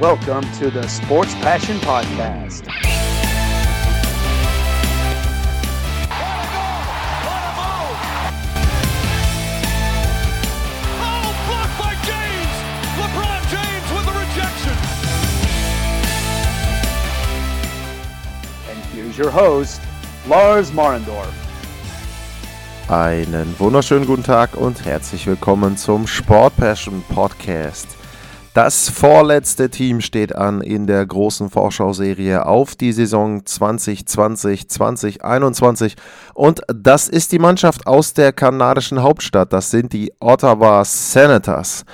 Welcome to the Sports Passion Podcast. Your host, Lars Marendorf. Einen wunderschönen guten Tag und herzlich willkommen zum Sport Passion Podcast. Das vorletzte Team steht an in der großen Vorschauserie auf die Saison 2020-2021 und das ist die Mannschaft aus der kanadischen Hauptstadt. Das sind die Ottawa Senators.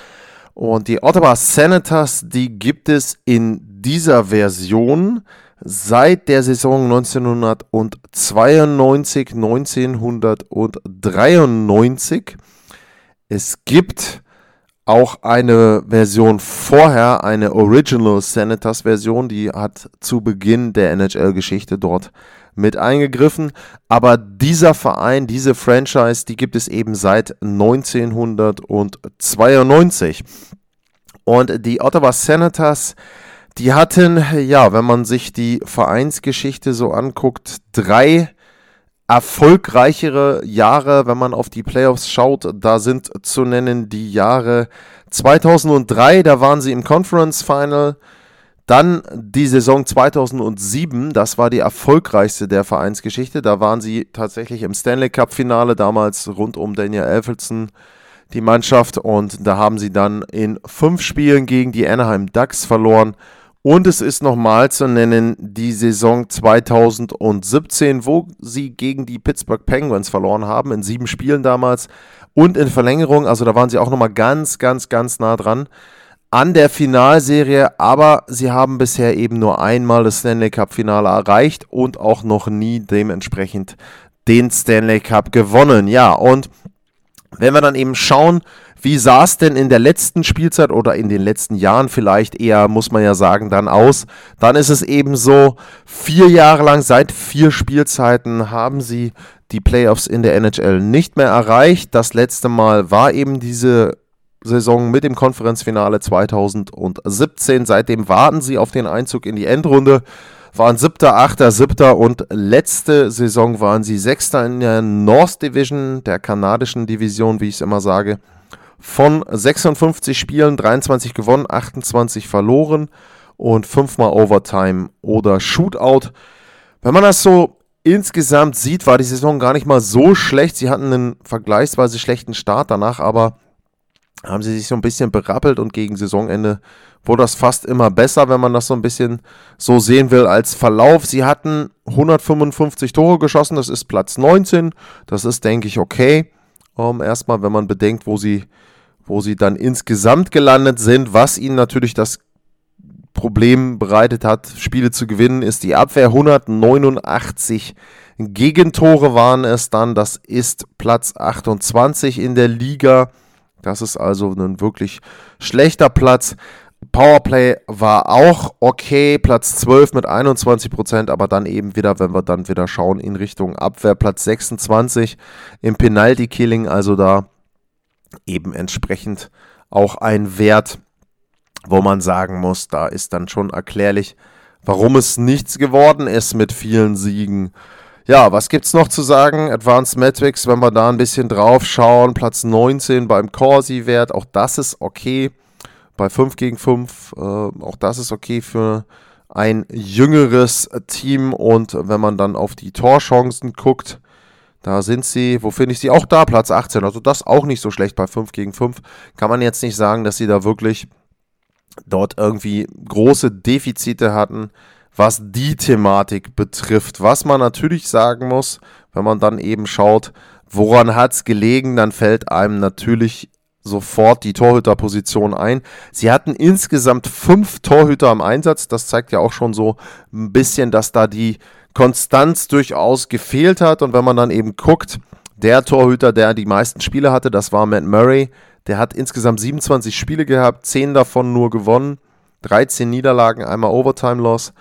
Und die Ottawa Senators, die gibt es in dieser Version seit der Saison 1992, 1993. Es gibt auch eine Version vorher, eine Original Senators Version, die hat zu Beginn der NHL-Geschichte dort mit eingegriffen. Aber dieser Verein, diese Franchise, die gibt es eben seit 1992. Und die Ottawa Senators, die hatten, ja, wenn man sich die Vereinsgeschichte so anguckt, drei erfolgreichere Jahre, wenn man auf die Playoffs schaut. Da sind zu nennen die Jahre 2003, da waren sie im Conference Final. Dann die Saison 2007, das war die erfolgreichste der Vereinsgeschichte. Da waren sie tatsächlich im Stanley Cup Finale, damals rund um Daniel Elfelson die Mannschaft. Und da haben sie dann in fünf Spielen gegen die Anaheim Ducks verloren. Und es ist nochmal zu nennen die Saison 2017, wo sie gegen die Pittsburgh Penguins verloren haben, in sieben Spielen damals und in Verlängerung. Also da waren sie auch nochmal ganz, ganz, ganz nah dran an der Finalserie, aber sie haben bisher eben nur einmal das Stanley Cup Finale erreicht und auch noch nie dementsprechend den Stanley Cup gewonnen. Ja, und wenn wir dann eben schauen, wie sah es denn in der letzten Spielzeit oder in den letzten Jahren vielleicht eher, muss man ja sagen, dann aus? Dann ist es eben so, vier Jahre lang, seit vier Spielzeiten haben sie die Playoffs in der NHL nicht mehr erreicht. Das letzte Mal war eben diese Saison mit dem Konferenzfinale 2017. Seitdem warten sie auf den Einzug in die Endrunde. Waren siebter, achter, siebter und letzte Saison waren sie sechster in der North Division, der kanadischen Division, wie ich es immer sage. Von 56 Spielen 23 gewonnen, 28 verloren und fünfmal Overtime oder Shootout. Wenn man das so insgesamt sieht, war die Saison gar nicht mal so schlecht. Sie hatten einen vergleichsweise schlechten Start danach, aber haben sie sich so ein bisschen berappelt und gegen Saisonende wurde das fast immer besser, wenn man das so ein bisschen so sehen will als Verlauf. Sie hatten 155 Tore geschossen, das ist Platz 19. Das ist, denke ich, okay. Um, erstmal, wenn man bedenkt, wo sie wo sie dann insgesamt gelandet sind. Was ihnen natürlich das Problem bereitet hat, Spiele zu gewinnen, ist die Abwehr. 189 Gegentore waren es dann. Das ist Platz 28 in der Liga. Das ist also ein wirklich schlechter Platz. Powerplay war auch okay, Platz 12 mit 21 Prozent, aber dann eben wieder, wenn wir dann wieder schauen in Richtung Abwehr, Platz 26 im Penalty Killing, also da eben entsprechend auch ein Wert, wo man sagen muss, da ist dann schon erklärlich, warum es nichts geworden ist mit vielen Siegen. Ja, was gibt es noch zu sagen? Advanced Metrics, wenn wir da ein bisschen drauf schauen, Platz 19 beim Corsi-Wert, auch das ist okay. Bei 5 gegen 5, äh, auch das ist okay für ein jüngeres Team. Und wenn man dann auf die Torchancen guckt, da sind sie, wo finde ich sie? Auch da, Platz 18. Also das auch nicht so schlecht bei 5 gegen 5. Kann man jetzt nicht sagen, dass sie da wirklich dort irgendwie große Defizite hatten, was die Thematik betrifft. Was man natürlich sagen muss, wenn man dann eben schaut, woran hat es gelegen, dann fällt einem natürlich sofort die Torhüterposition ein. Sie hatten insgesamt fünf Torhüter im Einsatz. Das zeigt ja auch schon so ein bisschen, dass da die Konstanz durchaus gefehlt hat. Und wenn man dann eben guckt, der Torhüter, der die meisten Spiele hatte, das war Matt Murray. Der hat insgesamt 27 Spiele gehabt, 10 davon nur gewonnen, 13 Niederlagen, einmal Overtime-Loss.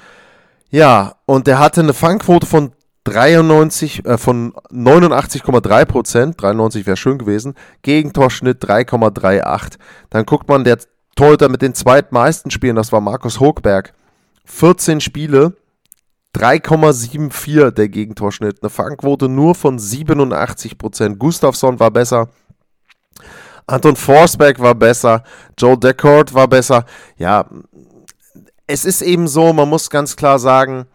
Ja, und der hatte eine Fangquote von 93, äh, von 89,3 Prozent, 93 wäre schön gewesen, Gegentorschnitt 3,38. Dann guckt man, der Torhüter mit den zweitmeisten Spielen, das war Markus Hochberg. 14 Spiele, 3,74 der Gegentorschnitt. Eine Fangquote nur von 87%. Gustafsson war besser. Anton Forsberg war besser. Joe Deckard war besser. Ja, es ist eben so, man muss ganz klar sagen,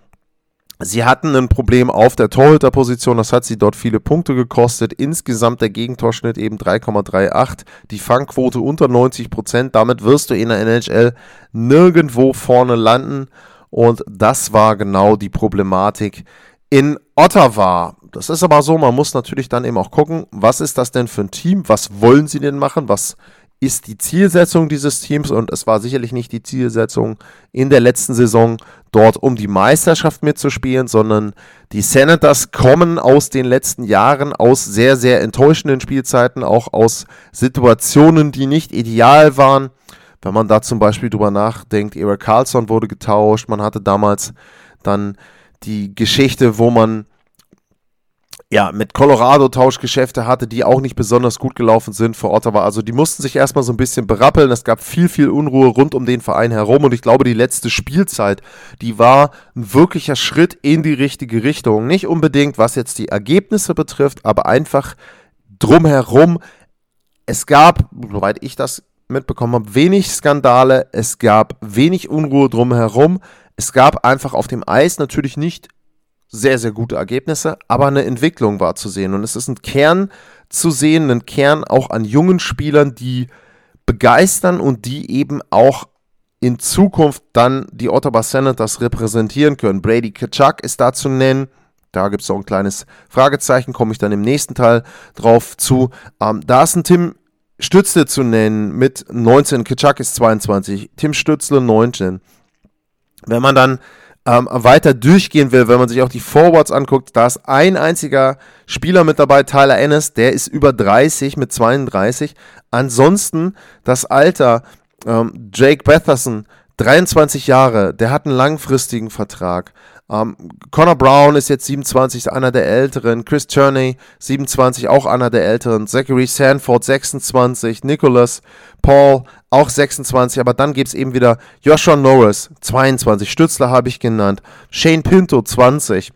Sie hatten ein Problem auf der Torhüterposition, das hat sie dort viele Punkte gekostet. Insgesamt der Gegentorschnitt eben 3,38, die Fangquote unter 90 Prozent. Damit wirst du in der NHL nirgendwo vorne landen. Und das war genau die Problematik in Ottawa. Das ist aber so, man muss natürlich dann eben auch gucken, was ist das denn für ein Team? Was wollen sie denn machen? Was ist die Zielsetzung dieses Teams und es war sicherlich nicht die Zielsetzung in der letzten Saison dort um die Meisterschaft mitzuspielen, sondern die Senators kommen aus den letzten Jahren aus sehr, sehr enttäuschenden Spielzeiten, auch aus Situationen, die nicht ideal waren. Wenn man da zum Beispiel drüber nachdenkt, Eric Carlson wurde getauscht, man hatte damals dann die Geschichte, wo man ja, mit Colorado Tauschgeschäfte hatte, die auch nicht besonders gut gelaufen sind vor Ottawa. Also die mussten sich erstmal so ein bisschen berappeln. Es gab viel, viel Unruhe rund um den Verein herum und ich glaube, die letzte Spielzeit, die war ein wirklicher Schritt in die richtige Richtung. Nicht unbedingt, was jetzt die Ergebnisse betrifft, aber einfach drumherum. Es gab, soweit ich das mitbekommen habe, wenig Skandale, es gab wenig Unruhe drumherum. Es gab einfach auf dem Eis natürlich nicht sehr, sehr gute Ergebnisse, aber eine Entwicklung war zu sehen. Und es ist ein Kern zu sehen, ein Kern auch an jungen Spielern, die begeistern und die eben auch in Zukunft dann die Ottawa Senators repräsentieren können. Brady Kachuk ist da zu nennen. Da gibt es auch ein kleines Fragezeichen, komme ich dann im nächsten Teil drauf zu. Ähm, da ist ein Tim Stützle zu nennen mit 19, Kachuk ist 22, Tim Stützle 19. Wenn man dann ähm, weiter durchgehen will, wenn man sich auch die Forwards anguckt, da ist ein einziger Spieler mit dabei, Tyler Ennis, der ist über 30 mit 32. Ansonsten das Alter, ähm, Jake Betherson, 23 Jahre, der hat einen langfristigen Vertrag. Ähm, Connor Brown ist jetzt 27, einer der Älteren. Chris Turney, 27, auch einer der Älteren. Zachary Sanford, 26. Nicholas Paul, auch 26. Aber dann gibt es eben wieder Joshua Norris, 22. Stützler habe ich genannt. Shane Pinto, 20.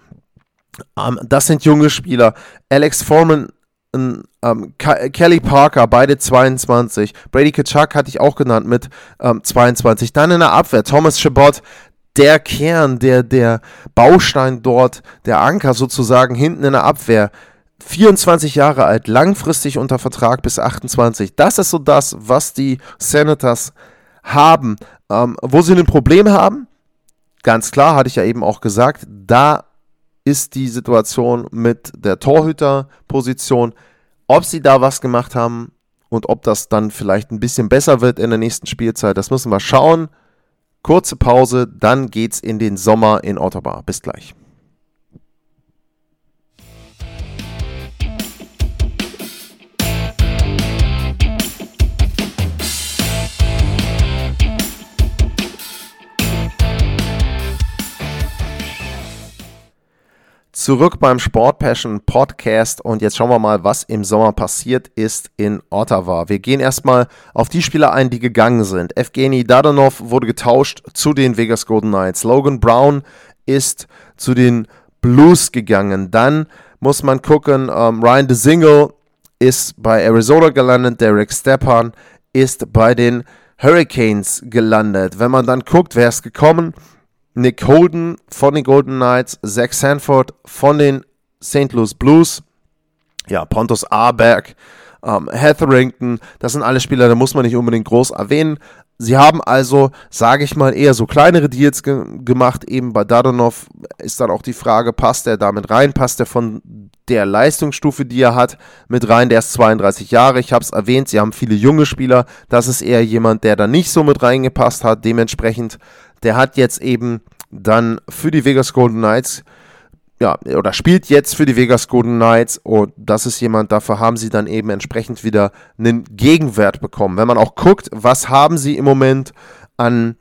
Ähm, das sind junge Spieler. Alex Foreman, ähm, Kelly Parker, beide 22. Brady Kachuk hatte ich auch genannt mit ähm, 22. Dann in der Abwehr Thomas Chabot, der Kern, der, der Baustein dort, der Anker sozusagen hinten in der Abwehr. 24 Jahre alt, langfristig unter Vertrag bis 28. Das ist so das, was die Senators haben. Ähm, wo sie ein Problem haben, ganz klar, hatte ich ja eben auch gesagt, da ist die Situation mit der Torhüterposition. Ob sie da was gemacht haben und ob das dann vielleicht ein bisschen besser wird in der nächsten Spielzeit, das müssen wir schauen. Kurze Pause, dann geht's in den Sommer in Ottawa. Bis gleich. Zurück beim Sport Passion Podcast und jetzt schauen wir mal, was im Sommer passiert ist in Ottawa. Wir gehen erstmal auf die Spieler ein, die gegangen sind. Evgeny Dadanov wurde getauscht zu den Vegas Golden Knights. Logan Brown ist zu den Blues gegangen. Dann muss man gucken, ähm, Ryan DeSingle ist bei Arizona gelandet. Derek Stepan ist bei den Hurricanes gelandet. Wenn man dann guckt, wer ist gekommen, Nick Holden von den Golden Knights, Zach Sanford von den St. Louis Blues, ja, Pontus Aberg, ähm, Hetherington, das sind alle Spieler, da muss man nicht unbedingt groß erwähnen. Sie haben also, sage ich mal, eher so kleinere Deals ge gemacht. Eben bei Dadonov ist dann auch die Frage, passt er damit rein? Passt er von der Leistungsstufe, die er hat, mit rein? Der ist 32 Jahre. Ich habe es erwähnt, sie haben viele junge Spieler. Das ist eher jemand, der da nicht so mit reingepasst hat. Dementsprechend der hat jetzt eben dann für die Vegas Golden Knights, ja, oder spielt jetzt für die Vegas Golden Knights und das ist jemand, dafür haben sie dann eben entsprechend wieder einen Gegenwert bekommen. Wenn man auch guckt, was haben sie im Moment an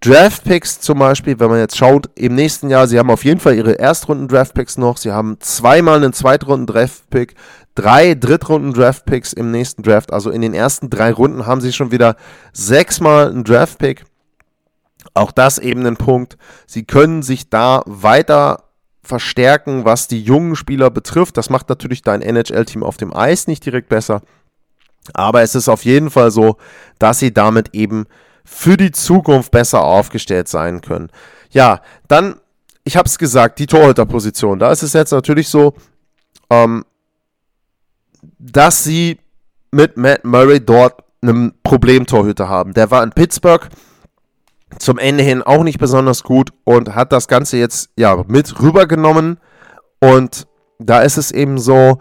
Draftpicks zum Beispiel, wenn man jetzt schaut, im nächsten Jahr, sie haben auf jeden Fall ihre Erstrunden-Draftpicks noch, sie haben zweimal einen Zweitrunden-Draftpick, drei Drittrunden-Draft-Picks im nächsten Draft. Also in den ersten drei Runden haben sie schon wieder sechsmal einen Draft-Pick. Auch das eben ein Punkt. Sie können sich da weiter verstärken, was die jungen Spieler betrifft. Das macht natürlich dein NHL-Team auf dem Eis nicht direkt besser. Aber es ist auf jeden Fall so, dass sie damit eben für die Zukunft besser aufgestellt sein können. Ja, dann, ich habe es gesagt, die Torhüterposition. Da ist es jetzt natürlich so, ähm, dass sie mit Matt Murray dort einen Problemtorhüter haben. Der war in Pittsburgh zum Ende hin auch nicht besonders gut und hat das Ganze jetzt ja mit rübergenommen. Und da ist es eben so,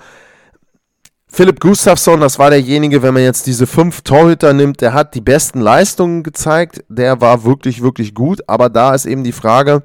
Philipp Gustafsson, das war derjenige, wenn man jetzt diese fünf Torhüter nimmt, der hat die besten Leistungen gezeigt, der war wirklich, wirklich gut, aber da ist eben die Frage,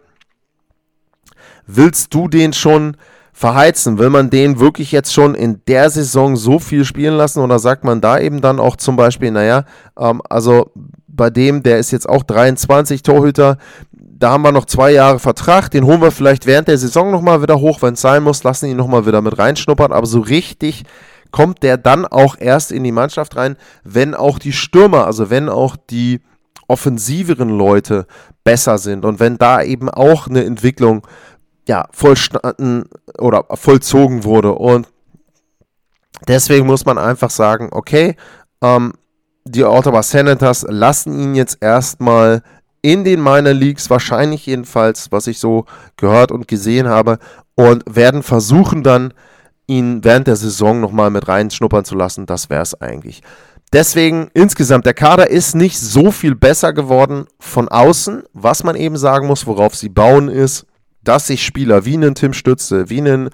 willst du den schon verheizen? Will man den wirklich jetzt schon in der Saison so viel spielen lassen oder sagt man da eben dann auch zum Beispiel, naja, ähm, also bei dem, der ist jetzt auch 23 Torhüter, da haben wir noch zwei Jahre Vertrag, den holen wir vielleicht während der Saison nochmal wieder hoch, wenn es sein muss, lassen ihn nochmal wieder mit reinschnuppern, aber so richtig kommt der dann auch erst in die Mannschaft rein, wenn auch die Stürmer, also wenn auch die offensiveren Leute besser sind und wenn da eben auch eine Entwicklung ja, vollstanden oder vollzogen wurde. Und deswegen muss man einfach sagen, okay, ähm, die Ottawa Senators lassen ihn jetzt erstmal in den Minor Leagues, wahrscheinlich jedenfalls, was ich so gehört und gesehen habe, und werden versuchen dann, ihn während der Saison nochmal mit reinschnuppern zu lassen. Das wäre es eigentlich. Deswegen insgesamt, der Kader ist nicht so viel besser geworden von außen. Was man eben sagen muss, worauf sie bauen, ist, dass sich Spieler wie einen Tim Stütze, wie einen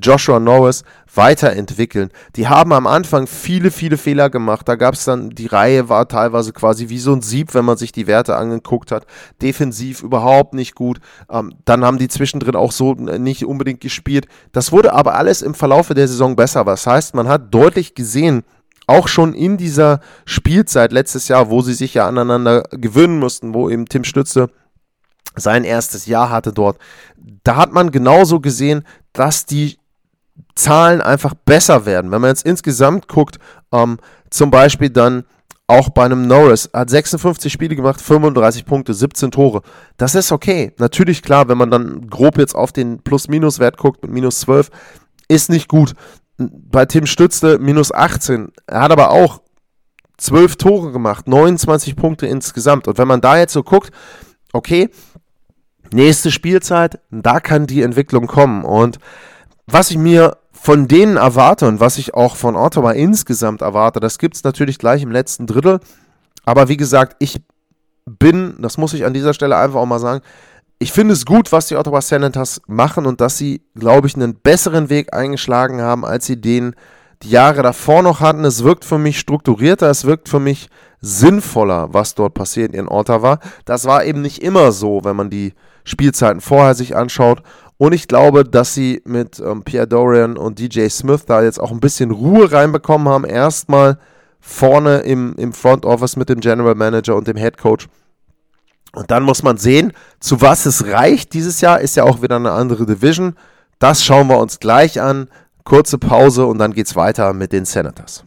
Joshua Norris weiterentwickeln. Die haben am Anfang viele, viele Fehler gemacht. Da gab es dann, die Reihe war teilweise quasi wie so ein Sieb, wenn man sich die Werte angeguckt hat. Defensiv überhaupt nicht gut. Ähm, dann haben die zwischendrin auch so nicht unbedingt gespielt. Das wurde aber alles im Verlaufe der Saison besser. Was heißt, man hat deutlich gesehen, auch schon in dieser Spielzeit letztes Jahr, wo sie sich ja aneinander gewöhnen mussten, wo eben Tim Stütze sein erstes Jahr hatte dort, da hat man genauso gesehen, dass die Zahlen einfach besser werden. Wenn man jetzt insgesamt guckt, ähm, zum Beispiel dann auch bei einem Norris, hat 56 Spiele gemacht, 35 Punkte, 17 Tore. Das ist okay. Natürlich klar, wenn man dann grob jetzt auf den Plus-Minus-Wert guckt mit minus 12, ist nicht gut. Bei Tim Stützle minus 18. Er hat aber auch 12 Tore gemacht, 29 Punkte insgesamt. Und wenn man da jetzt so guckt, okay, nächste Spielzeit, da kann die Entwicklung kommen. Und was ich mir von denen erwarte und was ich auch von Ottawa insgesamt erwarte, das gibt es natürlich gleich im letzten Drittel. Aber wie gesagt, ich bin, das muss ich an dieser Stelle einfach auch mal sagen, ich finde es gut, was die Ottawa Senators machen und dass sie, glaube ich, einen besseren Weg eingeschlagen haben, als sie den die Jahre davor noch hatten. Es wirkt für mich strukturierter, es wirkt für mich sinnvoller, was dort passiert in Ottawa. Das war eben nicht immer so, wenn man die Spielzeiten vorher sich anschaut. Und ich glaube, dass sie mit ähm, Pierre Dorian und DJ Smith da jetzt auch ein bisschen Ruhe reinbekommen haben. Erstmal vorne im, im Front Office mit dem General Manager und dem Head Coach. Und dann muss man sehen, zu was es reicht. Dieses Jahr ist ja auch wieder eine andere Division. Das schauen wir uns gleich an. Kurze Pause und dann geht es weiter mit den Senators.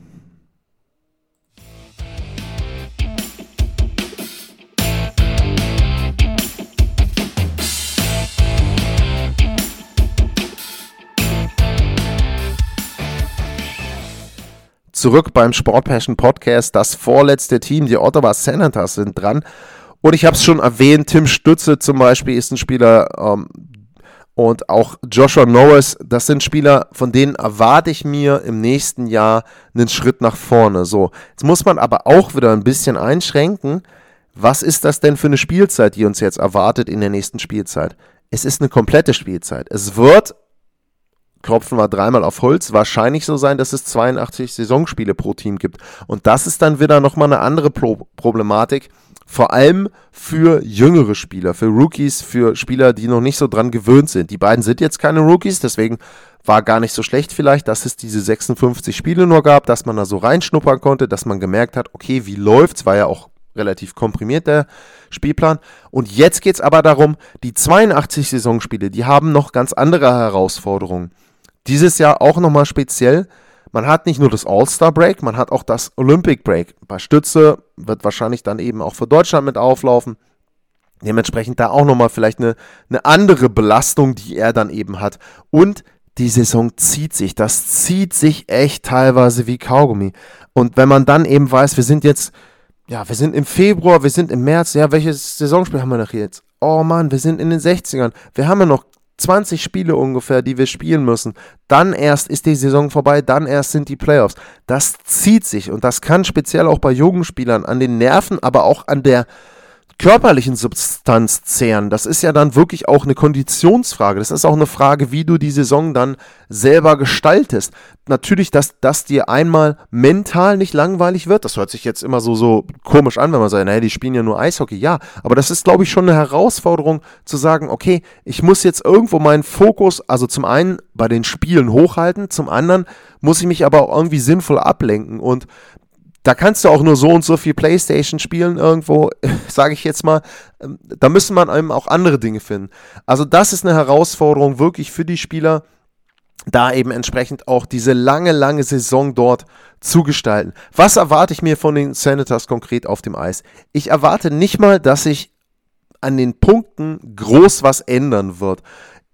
zurück beim Sport Passion Podcast. Das vorletzte Team, die Ottawa Senators, sind dran. Und ich habe es schon erwähnt, Tim Stütze zum Beispiel ist ein Spieler ähm, und auch Joshua Norris, das sind Spieler, von denen erwarte ich mir im nächsten Jahr einen Schritt nach vorne. So, jetzt muss man aber auch wieder ein bisschen einschränken. Was ist das denn für eine Spielzeit, die uns jetzt erwartet in der nächsten Spielzeit? Es ist eine komplette Spielzeit. Es wird klopfen wir dreimal auf Holz, wahrscheinlich so sein, dass es 82 Saisonspiele pro Team gibt. Und das ist dann wieder nochmal eine andere Pro Problematik, vor allem für jüngere Spieler, für Rookies, für Spieler, die noch nicht so dran gewöhnt sind. Die beiden sind jetzt keine Rookies, deswegen war gar nicht so schlecht vielleicht, dass es diese 56 Spiele nur gab, dass man da so reinschnuppern konnte, dass man gemerkt hat, okay, wie läuft's, war ja auch relativ komprimiert der Spielplan. Und jetzt geht es aber darum, die 82 Saisonspiele, die haben noch ganz andere Herausforderungen. Dieses Jahr auch nochmal speziell. Man hat nicht nur das All-Star Break, man hat auch das Olympic Break. Bei Stütze wird wahrscheinlich dann eben auch für Deutschland mit auflaufen. Dementsprechend da auch nochmal vielleicht eine, eine andere Belastung, die er dann eben hat. Und die Saison zieht sich. Das zieht sich echt teilweise wie Kaugummi. Und wenn man dann eben weiß, wir sind jetzt, ja, wir sind im Februar, wir sind im März, ja, welches Saisonspiel haben wir noch jetzt? Oh Mann, wir sind in den 60ern. Wir haben ja noch 20 Spiele ungefähr, die wir spielen müssen. Dann erst ist die Saison vorbei, dann erst sind die Playoffs. Das zieht sich und das kann speziell auch bei jungen Spielern an den Nerven, aber auch an der körperlichen Substanz zehren. Das ist ja dann wirklich auch eine Konditionsfrage. Das ist auch eine Frage, wie du die Saison dann selber gestaltest. Natürlich, dass das dir einmal mental nicht langweilig wird. Das hört sich jetzt immer so, so komisch an, wenn man sagt, naja, die spielen ja nur Eishockey. Ja, aber das ist, glaube ich, schon eine Herausforderung zu sagen, okay, ich muss jetzt irgendwo meinen Fokus, also zum einen bei den Spielen hochhalten, zum anderen muss ich mich aber auch irgendwie sinnvoll ablenken. Und da kannst du auch nur so und so viel Playstation spielen irgendwo, sage ich jetzt mal. Ähm, da müssen man eben auch andere Dinge finden. Also das ist eine Herausforderung wirklich für die Spieler, da eben entsprechend auch diese lange, lange Saison dort zu gestalten. Was erwarte ich mir von den Senators konkret auf dem Eis? Ich erwarte nicht mal, dass sich an den Punkten groß was ändern wird.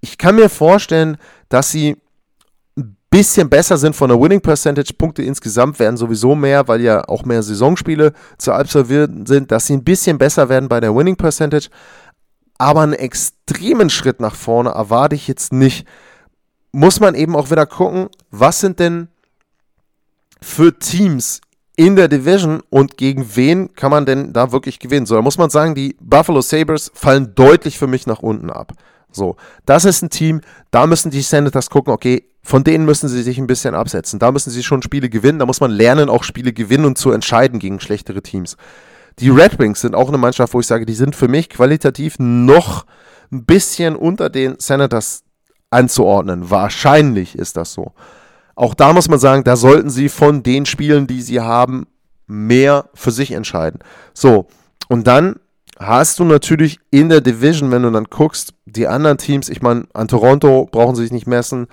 Ich kann mir vorstellen, dass sie bisschen besser sind von der Winning Percentage. Punkte insgesamt werden sowieso mehr, weil ja auch mehr Saisonspiele zu absolvieren sind, dass sie ein bisschen besser werden bei der Winning Percentage. Aber einen extremen Schritt nach vorne erwarte ich jetzt nicht. Muss man eben auch wieder gucken, was sind denn für Teams in der Division und gegen wen kann man denn da wirklich gewinnen? So, da muss man sagen, die Buffalo Sabres fallen deutlich für mich nach unten ab. So, das ist ein Team, da müssen die Senators gucken, okay, von denen müssen sie sich ein bisschen absetzen. Da müssen sie schon Spiele gewinnen, da muss man lernen, auch Spiele gewinnen und zu entscheiden gegen schlechtere Teams. Die Red Wings sind auch eine Mannschaft, wo ich sage, die sind für mich qualitativ noch ein bisschen unter den Senators anzuordnen. Wahrscheinlich ist das so. Auch da muss man sagen, da sollten sie von den Spielen, die sie haben, mehr für sich entscheiden. So, und dann hast du natürlich in der Division, wenn du dann guckst, die anderen Teams, ich meine, an Toronto brauchen sie sich nicht messen,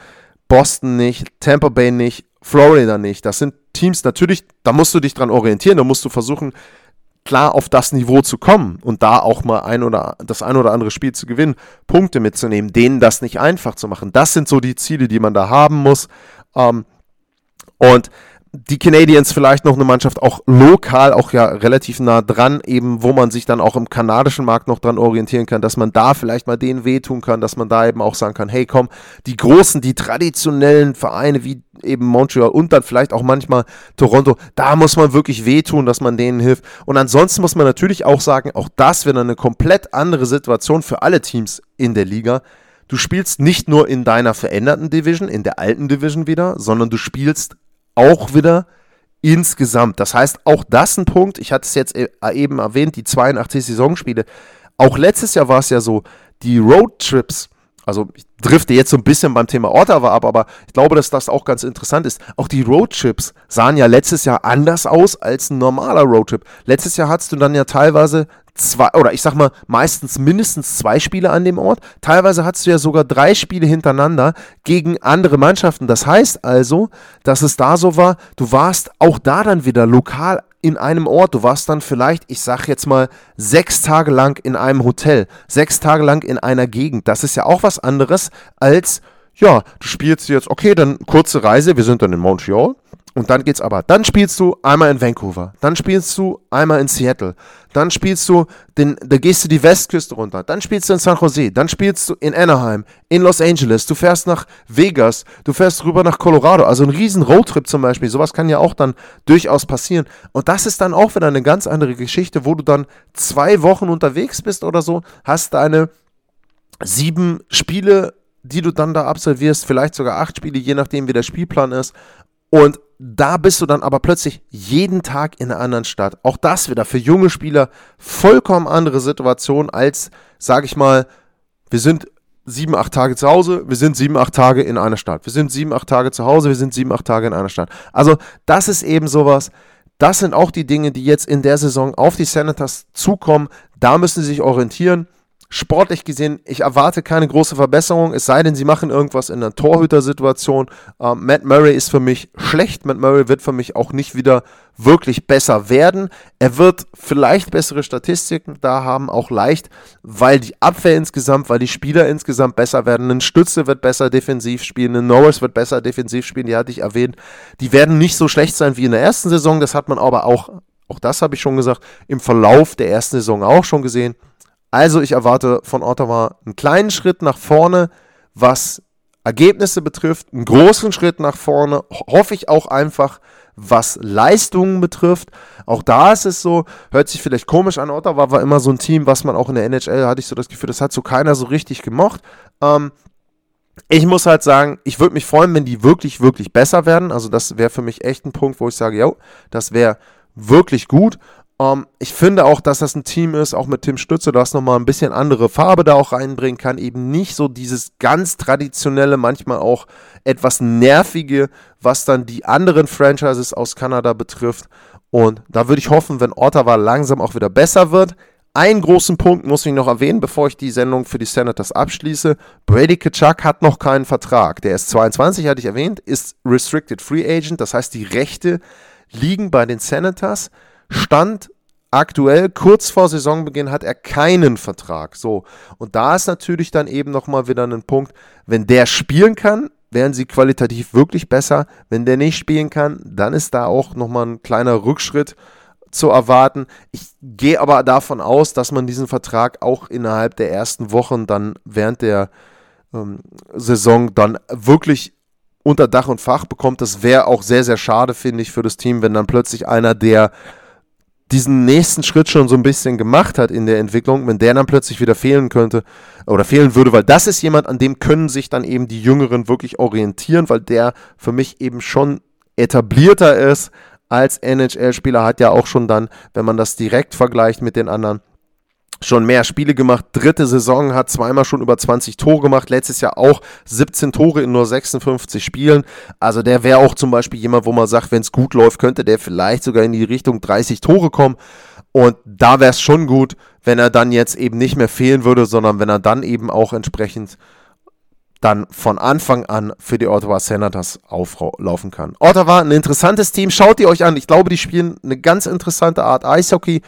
Boston nicht, Tampa Bay nicht, Florida nicht. Das sind Teams natürlich, da musst du dich dran orientieren, da musst du versuchen, klar auf das Niveau zu kommen und da auch mal ein oder das ein oder andere Spiel zu gewinnen, Punkte mitzunehmen, denen das nicht einfach zu machen. Das sind so die Ziele, die man da haben muss. Ähm, und die Canadiens vielleicht noch eine Mannschaft auch lokal, auch ja relativ nah dran, eben wo man sich dann auch im kanadischen Markt noch dran orientieren kann, dass man da vielleicht mal denen wehtun kann, dass man da eben auch sagen kann, hey komm, die großen, die traditionellen Vereine wie eben Montreal und dann vielleicht auch manchmal Toronto, da muss man wirklich wehtun, dass man denen hilft. Und ansonsten muss man natürlich auch sagen, auch das wäre eine komplett andere Situation für alle Teams in der Liga. Du spielst nicht nur in deiner veränderten Division, in der alten Division wieder, sondern du spielst auch wieder insgesamt. Das heißt, auch das ein Punkt. Ich hatte es jetzt e-, eben erwähnt, die 82 Saisonspiele. Auch letztes Jahr war es ja so, die Roadtrips, also ich drifte jetzt so ein bisschen beim Thema Ottawa ab, aber ich glaube, dass das auch ganz interessant ist. Auch die Roadtrips sahen ja letztes Jahr anders aus als ein normaler Roadtrip. Letztes Jahr hattest du dann ja teilweise zwei, oder ich sag mal, meistens mindestens zwei Spiele an dem Ort. Teilweise hattest du ja sogar drei Spiele hintereinander gegen andere Mannschaften. Das heißt also, dass es da so war, du warst auch da dann wieder lokal in einem Ort. Du warst dann vielleicht, ich sag jetzt mal, sechs Tage lang in einem Hotel, sechs Tage lang in einer Gegend. Das ist ja auch was anderes als, ja, du spielst jetzt, okay, dann kurze Reise, wir sind dann in Montreal. Und dann geht's aber. Dann spielst du einmal in Vancouver, dann spielst du einmal in Seattle, dann spielst du den, da gehst du die Westküste runter, dann spielst du in San Jose, dann spielst du in Anaheim, in Los Angeles, du fährst nach Vegas, du fährst rüber nach Colorado, also ein riesen Roadtrip zum Beispiel, sowas kann ja auch dann durchaus passieren. Und das ist dann auch wieder eine ganz andere Geschichte, wo du dann zwei Wochen unterwegs bist oder so, hast deine sieben Spiele die du dann da absolvierst, vielleicht sogar acht Spiele, je nachdem wie der Spielplan ist. Und da bist du dann aber plötzlich jeden Tag in einer anderen Stadt. Auch das wieder für junge Spieler vollkommen andere Situation als, sag ich mal, wir sind sieben, acht Tage zu Hause, wir sind sieben, acht Tage in einer Stadt. Wir sind sieben, acht Tage zu Hause, wir sind sieben, acht Tage in einer Stadt. Also das ist eben sowas. Das sind auch die Dinge, die jetzt in der Saison auf die Senators zukommen. Da müssen sie sich orientieren. Sportlich gesehen, ich erwarte keine große Verbesserung, es sei denn, sie machen irgendwas in der Torhütersituation. Ähm, Matt Murray ist für mich schlecht. Matt Murray wird für mich auch nicht wieder wirklich besser werden. Er wird vielleicht bessere Statistiken da haben, auch leicht, weil die Abwehr insgesamt, weil die Spieler insgesamt besser werden. Ein Stütze wird besser defensiv spielen, ein Norris wird besser defensiv spielen, die hatte ich erwähnt. Die werden nicht so schlecht sein wie in der ersten Saison, das hat man aber auch, auch das habe ich schon gesagt, im Verlauf der ersten Saison auch schon gesehen. Also ich erwarte von Ottawa einen kleinen Schritt nach vorne, was Ergebnisse betrifft, einen großen Schritt nach vorne, hoffe ich auch einfach, was Leistungen betrifft. Auch da ist es so, hört sich vielleicht komisch an, Ottawa war immer so ein Team, was man auch in der NHL, hatte ich so das Gefühl, das hat so keiner so richtig gemocht. Ähm, ich muss halt sagen, ich würde mich freuen, wenn die wirklich, wirklich besser werden. Also das wäre für mich echt ein Punkt, wo ich sage, ja, das wäre wirklich gut. Um, ähm, ich finde auch, dass das ein Team ist, auch mit Tim Stütze, das nochmal ein bisschen andere Farbe da auch reinbringen kann. Eben nicht so dieses ganz traditionelle, manchmal auch etwas nervige, was dann die anderen Franchises aus Kanada betrifft. Und da würde ich hoffen, wenn Ottawa langsam auch wieder besser wird. Einen großen Punkt muss ich noch erwähnen, bevor ich die Sendung für die Senators abschließe. Brady Kachuk hat noch keinen Vertrag. Der ist 22, hatte ich erwähnt, ist Restricted Free Agent. Das heißt, die Rechte liegen bei den Senators. Stand aktuell, kurz vor Saisonbeginn, hat er keinen Vertrag. So. Und da ist natürlich dann eben nochmal wieder ein Punkt, wenn der spielen kann, wären sie qualitativ wirklich besser. Wenn der nicht spielen kann, dann ist da auch nochmal ein kleiner Rückschritt zu erwarten. Ich gehe aber davon aus, dass man diesen Vertrag auch innerhalb der ersten Wochen dann während der ähm, Saison dann wirklich unter Dach und Fach bekommt. Das wäre auch sehr, sehr schade, finde ich, für das Team, wenn dann plötzlich einer, der diesen nächsten Schritt schon so ein bisschen gemacht hat in der Entwicklung, wenn der dann plötzlich wieder fehlen könnte oder fehlen würde, weil das ist jemand, an dem können sich dann eben die Jüngeren wirklich orientieren, weil der für mich eben schon etablierter ist als NHL-Spieler, hat ja auch schon dann, wenn man das direkt vergleicht mit den anderen, schon mehr Spiele gemacht. Dritte Saison hat zweimal schon über 20 Tore gemacht. Letztes Jahr auch 17 Tore in nur 56 Spielen. Also der wäre auch zum Beispiel jemand, wo man sagt, wenn es gut läuft, könnte der vielleicht sogar in die Richtung 30 Tore kommen. Und da wäre es schon gut, wenn er dann jetzt eben nicht mehr fehlen würde, sondern wenn er dann eben auch entsprechend dann von Anfang an für die Ottawa Senators auflaufen kann. Ottawa, ein interessantes Team. Schaut ihr euch an. Ich glaube, die spielen eine ganz interessante Art Eishockey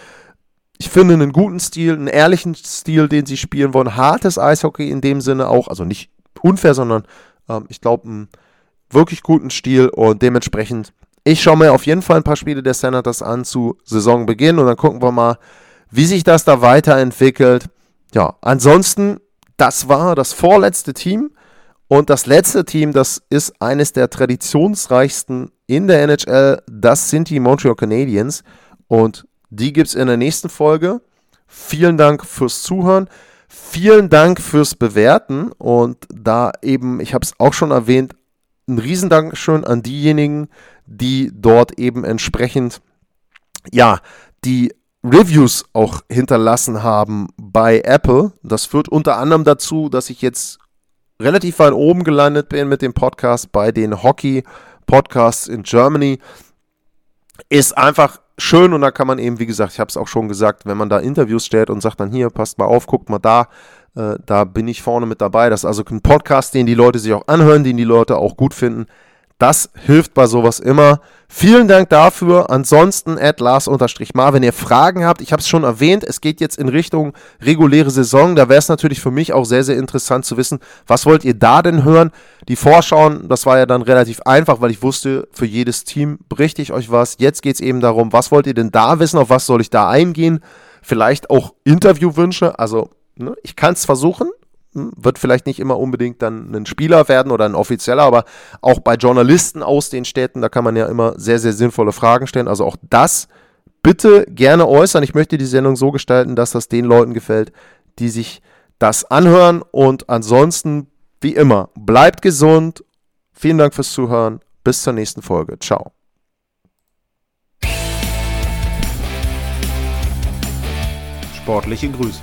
ich finde einen guten Stil, einen ehrlichen Stil, den sie spielen wollen. Hartes Eishockey in dem Sinne auch, also nicht unfair, sondern ähm, ich glaube, einen wirklich guten Stil und dementsprechend, ich schaue mir auf jeden Fall ein paar Spiele der Senators an zu Saisonbeginn und dann gucken wir mal, wie sich das da weiterentwickelt. Ja, ansonsten, das war das vorletzte Team und das letzte Team, das ist eines der traditionsreichsten in der NHL, das sind die Montreal Canadiens und die gibt es in der nächsten Folge. Vielen Dank fürs Zuhören. Vielen Dank fürs Bewerten. Und da eben, ich habe es auch schon erwähnt, ein Riesendankeschön an diejenigen, die dort eben entsprechend, ja, die Reviews auch hinterlassen haben bei Apple. Das führt unter anderem dazu, dass ich jetzt relativ weit oben gelandet bin mit dem Podcast bei den Hockey Podcasts in Germany. Ist einfach schön und da kann man eben, wie gesagt, ich habe es auch schon gesagt, wenn man da Interviews stellt und sagt dann hier, passt mal auf, guckt mal da, äh, da bin ich vorne mit dabei. Das ist also ein Podcast, den die Leute sich auch anhören, den die Leute auch gut finden. Das hilft bei sowas immer. Vielen Dank dafür. Ansonsten at Lars-Mar, wenn ihr Fragen habt, ich habe es schon erwähnt, es geht jetzt in Richtung reguläre Saison. Da wäre es natürlich für mich auch sehr, sehr interessant zu wissen, was wollt ihr da denn hören? Die Vorschauen, das war ja dann relativ einfach, weil ich wusste, für jedes Team berichte ich euch was. Jetzt geht es eben darum, was wollt ihr denn da wissen, auf was soll ich da eingehen? Vielleicht auch Interviewwünsche. Also, ne, ich kann es versuchen, wird vielleicht nicht immer unbedingt dann ein Spieler werden oder ein Offizieller, aber auch bei Journalisten aus den Städten, da kann man ja immer sehr, sehr sinnvolle Fragen stellen. Also auch das bitte gerne äußern. Ich möchte die Sendung so gestalten, dass das den Leuten gefällt, die sich das anhören. Und ansonsten, wie immer, bleibt gesund. Vielen Dank fürs Zuhören. Bis zur nächsten Folge. Ciao. Sportliche Grüße.